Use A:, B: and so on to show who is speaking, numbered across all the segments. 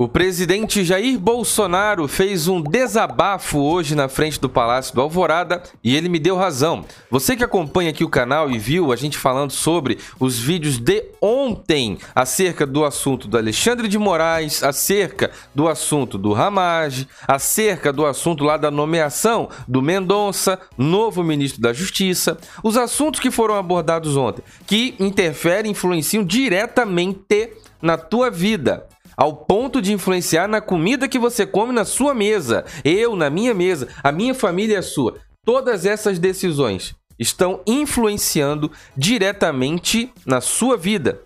A: O presidente Jair Bolsonaro fez um desabafo hoje na frente do Palácio do Alvorada e ele me deu razão. Você que acompanha aqui o canal e viu a gente falando sobre os vídeos de ontem acerca do assunto do Alexandre de Moraes, acerca do assunto do Ramage, acerca do assunto lá da nomeação do Mendonça, novo ministro da Justiça, os assuntos que foram abordados ontem, que interferem, influenciam diretamente na tua vida ao ponto de influenciar na comida que você come na sua mesa, eu na minha mesa, a minha família é a sua. Todas essas decisões estão influenciando diretamente na sua vida,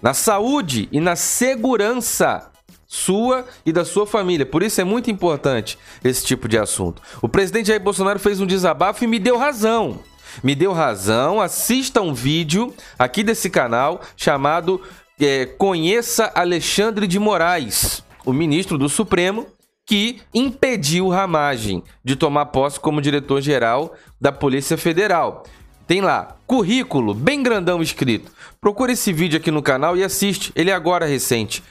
A: na saúde e na segurança sua e da sua família. Por isso é muito importante esse tipo de assunto. O presidente Jair Bolsonaro fez um desabafo e me deu razão. Me deu razão. Assista um vídeo aqui desse canal chamado é, conheça Alexandre de Moraes, o ministro do Supremo, que impediu Ramagem de tomar posse como diretor-geral da Polícia Federal. Tem lá, currículo, bem grandão escrito. Procure esse vídeo aqui no canal e assiste, ele é agora recente.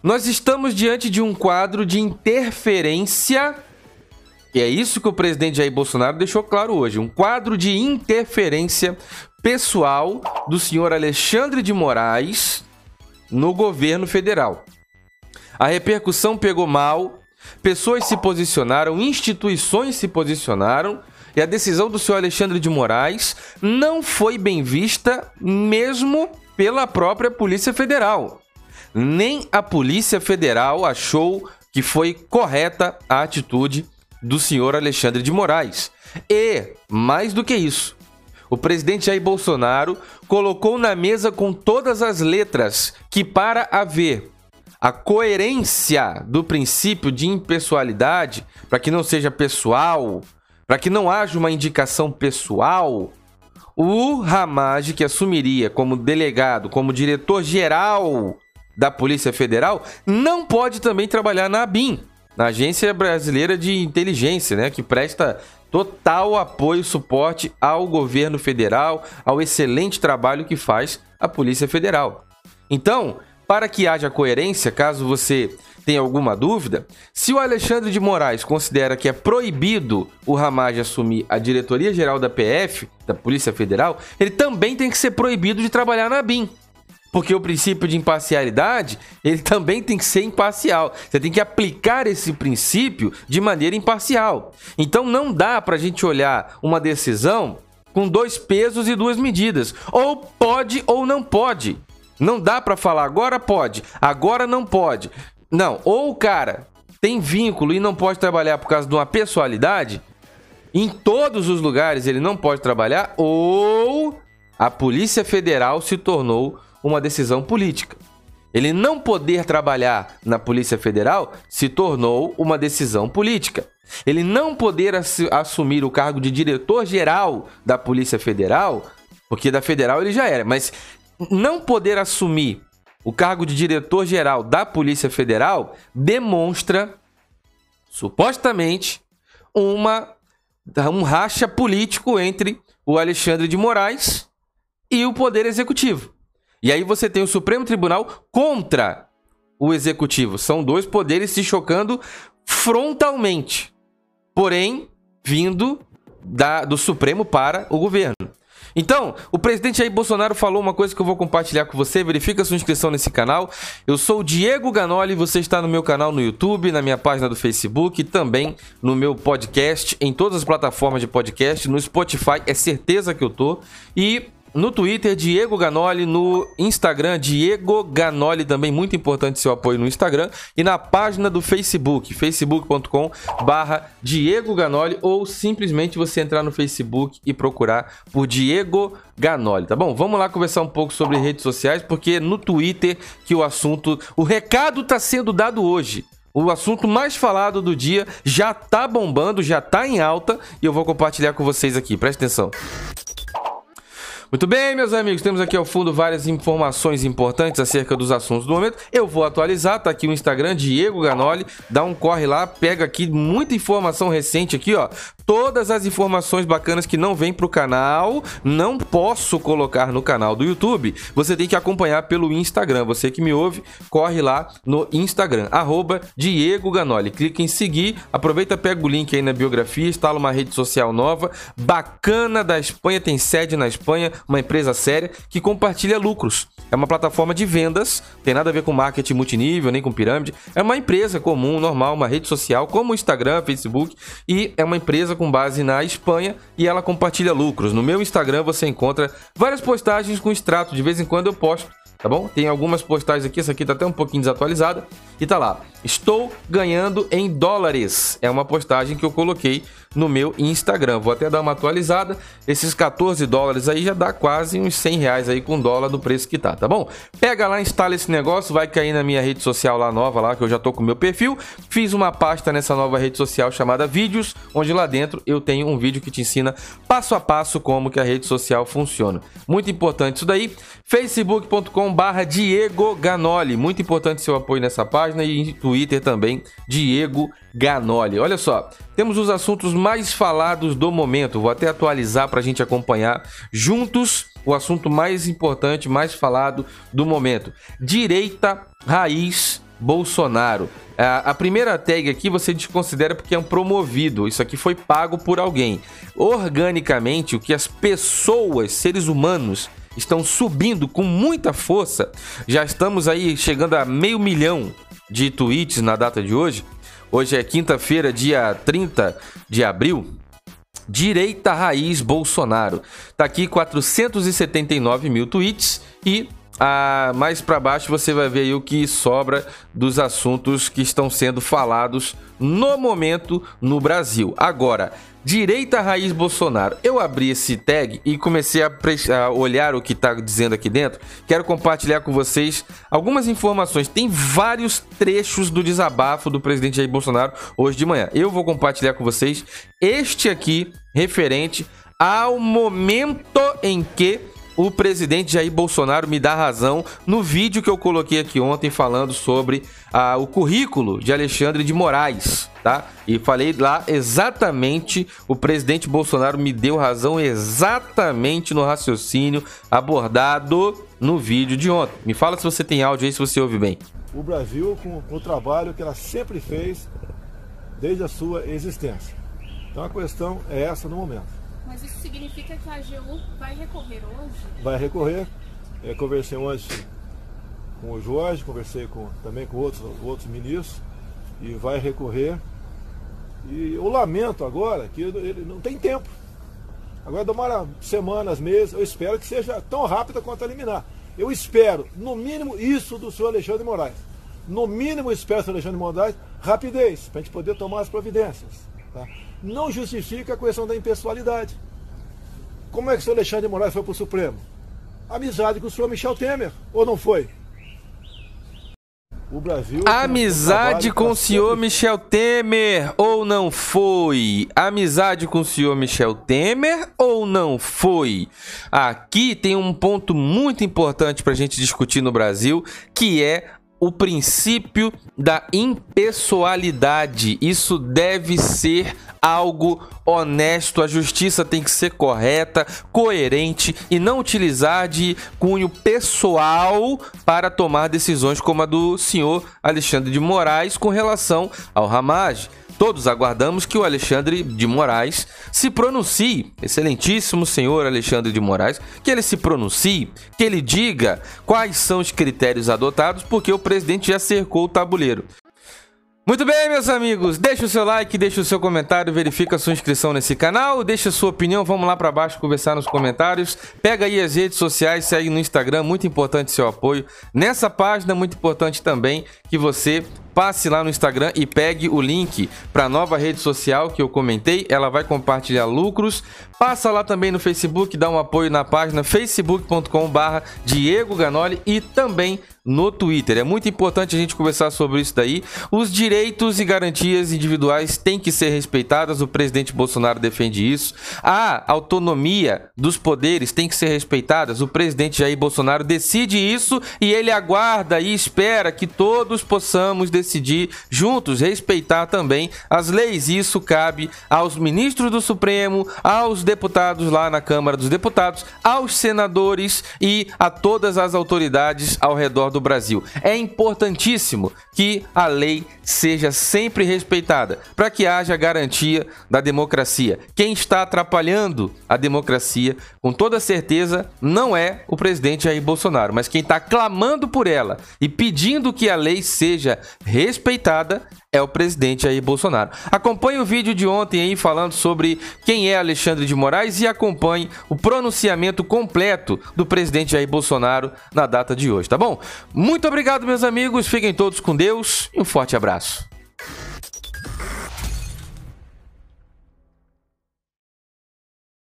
A: Nós estamos diante de um quadro de interferência, e é isso que o presidente Jair Bolsonaro deixou claro hoje: um quadro de interferência pessoal do senhor Alexandre de Moraes no governo federal. A repercussão pegou mal, pessoas se posicionaram, instituições se posicionaram e a decisão do senhor Alexandre de Moraes não foi bem vista mesmo pela própria Polícia Federal. Nem a Polícia Federal achou que foi correta a atitude do senhor Alexandre de Moraes. E, mais do que isso, o presidente Jair Bolsonaro colocou na mesa com todas as letras que, para haver a coerência do princípio de impessoalidade, para que não seja pessoal, para que não haja uma indicação pessoal, o Ramage, que assumiria como delegado, como diretor-geral da Polícia Federal, não pode também trabalhar na ABIN, na Agência Brasileira de Inteligência, né, que presta total apoio e suporte ao governo federal, ao excelente trabalho que faz a Polícia Federal. Então, para que haja coerência, caso você tenha alguma dúvida, se o Alexandre de Moraes considera que é proibido o Ramage assumir a diretoria geral da PF, da Polícia Federal, ele também tem que ser proibido de trabalhar na BIM. Porque o princípio de imparcialidade, ele também tem que ser imparcial. Você tem que aplicar esse princípio de maneira imparcial. Então não dá para a gente olhar uma decisão com dois pesos e duas medidas. Ou pode ou não pode. Não dá para falar agora pode, agora não pode. Não, ou o cara tem vínculo e não pode trabalhar por causa de uma pessoalidade, em todos os lugares ele não pode trabalhar, ou a Polícia Federal se tornou uma decisão política. Ele não poder trabalhar na Polícia Federal se tornou uma decisão política. Ele não poder assumir o cargo de diretor-geral da Polícia Federal, porque da federal ele já era, mas não poder assumir o cargo de diretor-geral da Polícia Federal demonstra, supostamente, uma, um racha político entre o Alexandre de Moraes e o Poder Executivo. E aí você tem o Supremo Tribunal contra o Executivo. São dois poderes se chocando frontalmente, porém vindo da, do Supremo para o governo. Então, o presidente Jair Bolsonaro falou uma coisa que eu vou compartilhar com você. Verifica sua inscrição nesse canal. Eu sou o Diego Ganoli, você está no meu canal no YouTube, na minha página do Facebook também no meu podcast, em todas as plataformas de podcast, no Spotify, é certeza que eu tô. E no Twitter, Diego Ganoli. No Instagram, Diego Ganoli. Também muito importante seu apoio no Instagram. E na página do Facebook, facebook.com barra Diego Ganoli. Ou simplesmente você entrar no Facebook e procurar por Diego Ganoli, tá bom? Vamos lá conversar um pouco sobre redes sociais, porque no Twitter que o assunto... O recado está sendo dado hoje. O assunto mais falado do dia já tá bombando, já tá em alta e eu vou compartilhar com vocês aqui. Presta atenção. Muito bem, meus amigos, temos aqui ao fundo várias informações importantes acerca dos assuntos do momento. Eu vou atualizar, tá aqui o Instagram, Diego Ganoli, dá um corre lá, pega aqui muita informação recente aqui, ó. Todas as informações bacanas que não vêm pro canal, não posso colocar no canal do YouTube. Você tem que acompanhar pelo Instagram. Você que me ouve, corre lá no Instagram, arroba Diego Ganoli. Clica em seguir, aproveita, pega o link aí na biografia, instala uma rede social nova, bacana da Espanha, tem sede na Espanha, uma empresa séria que compartilha lucros. É uma plataforma de vendas, tem nada a ver com marketing multinível, nem com pirâmide. É uma empresa comum, normal, uma rede social, como o Instagram, Facebook, e é uma empresa com base na Espanha e ela compartilha lucros. No meu Instagram você encontra várias postagens com extrato, de vez em quando eu posto tá bom? Tem algumas postagens aqui, essa aqui tá até um pouquinho desatualizada. E tá lá, estou ganhando em dólares. É uma postagem que eu coloquei no meu Instagram. Vou até dar uma atualizada. Esses 14 dólares aí já dá quase uns 100 reais aí com dólar do preço que tá, tá bom? Pega lá, instala esse negócio, vai cair na minha rede social lá nova lá, que eu já tô com o meu perfil. Fiz uma pasta nessa nova rede social chamada Vídeos, onde lá dentro eu tenho um vídeo que te ensina passo a passo como que a rede social funciona. Muito importante isso daí. facebook.com barra Diego Ganoli. Muito importante seu apoio nessa página e Twitter também, Diego Ganoli. Olha só, temos os assuntos mais falados do momento. Vou até atualizar para a gente acompanhar juntos o assunto mais importante, mais falado do momento. Direita raiz Bolsonaro. A, primeira tag aqui você desconsidera porque é um promovido. Isso aqui foi pago por alguém. Organicamente, o que as pessoas, seres humanos, estão subindo com muita força. Já estamos aí chegando a meio milhão de tweets na data de hoje. Hoje é quinta-feira, dia 30 de abril. Direita Raiz Bolsonaro. Tá aqui 479 mil tweets e mais para baixo você vai ver aí o que sobra dos assuntos que estão sendo falados no momento no Brasil. Agora, Direita Raiz Bolsonaro. Eu abri esse tag e comecei a, a olhar o que está dizendo aqui dentro. Quero compartilhar com vocês algumas informações. Tem vários trechos do desabafo do presidente Jair Bolsonaro hoje de manhã. Eu vou compartilhar com vocês este aqui referente ao momento em que o presidente Jair Bolsonaro me dá razão no vídeo que eu coloquei aqui ontem falando sobre ah, o currículo de Alexandre de Moraes, tá? E falei lá exatamente, o presidente Bolsonaro me deu razão exatamente no raciocínio abordado no vídeo de ontem. Me fala se você tem áudio aí, se você ouve bem.
B: O Brasil com, o trabalho que ela sempre fez desde a sua existência. Então a questão é essa no momento.
C: Mas isso significa que a AGU vai recorrer hoje?
B: Vai recorrer. Eu conversei hoje com o Jorge, conversei com, também com outros, outros ministros e vai recorrer. E eu lamento agora que ele não tem tempo. Agora demora semanas, meses, eu espero que seja tão rápida quanto eliminar. Eu espero, no mínimo, isso do senhor Alexandre Moraes. No mínimo, espero senhor Alexandre Moraes rapidez, para a gente poder tomar as providências. Tá? não justifica a questão da impessoalidade. Como é que o senhor Alexandre de Moraes foi para o Supremo? Amizade com o senhor Michel Temer, ou não foi?
A: O Brasil. Amizade com o senhor Michel Temer ou não foi? Amizade com o senhor Michel Temer ou não foi? Aqui tem um ponto muito importante para a gente discutir no Brasil, que é o princípio da impessoalidade. Isso deve ser algo honesto, a justiça tem que ser correta, coerente e não utilizar de cunho pessoal para tomar decisões como a do senhor Alexandre de Moraes com relação ao Ramage. Todos aguardamos que o Alexandre de Moraes se pronuncie, excelentíssimo senhor Alexandre de Moraes, que ele se pronuncie, que ele diga quais são os critérios adotados, porque o presidente já cercou o tabuleiro. Muito bem, meus amigos, deixa o seu like, deixa o seu comentário, verifica a sua inscrição nesse canal, deixa a sua opinião, vamos lá para baixo conversar nos comentários. Pega aí as redes sociais, segue no Instagram, muito importante seu apoio. Nessa página, muito importante também que você passe lá no Instagram e pegue o link para a nova rede social que eu comentei. Ela vai compartilhar lucros. Passa lá também no Facebook, dá um apoio na página facebook.com/barra Diego Ganoli e também no Twitter. É muito importante a gente conversar sobre isso daí. Os direitos e garantias individuais têm que ser respeitadas. O presidente Bolsonaro defende isso. A autonomia dos poderes tem que ser respeitada. O presidente Jair Bolsonaro decide isso e ele aguarda e espera que todos possamos decidir juntos, respeitar também as leis. Isso cabe aos ministros do Supremo, aos deputados lá na Câmara dos Deputados, aos senadores e a todas as autoridades ao redor do Brasil. É importantíssimo que a lei seja sempre respeitada para que haja garantia da democracia. Quem está atrapalhando a democracia, com toda certeza, não é o presidente Jair Bolsonaro, mas quem está clamando por ela e pedindo que a lei seja respeitada é o presidente Jair Bolsonaro. Acompanhe o vídeo de ontem aí falando sobre quem é Alexandre de Moraes e acompanhe o pronunciamento completo do presidente Jair Bolsonaro na data de hoje, tá bom? Muito obrigado, meus amigos. Fiquem todos com Deus e um forte abraço.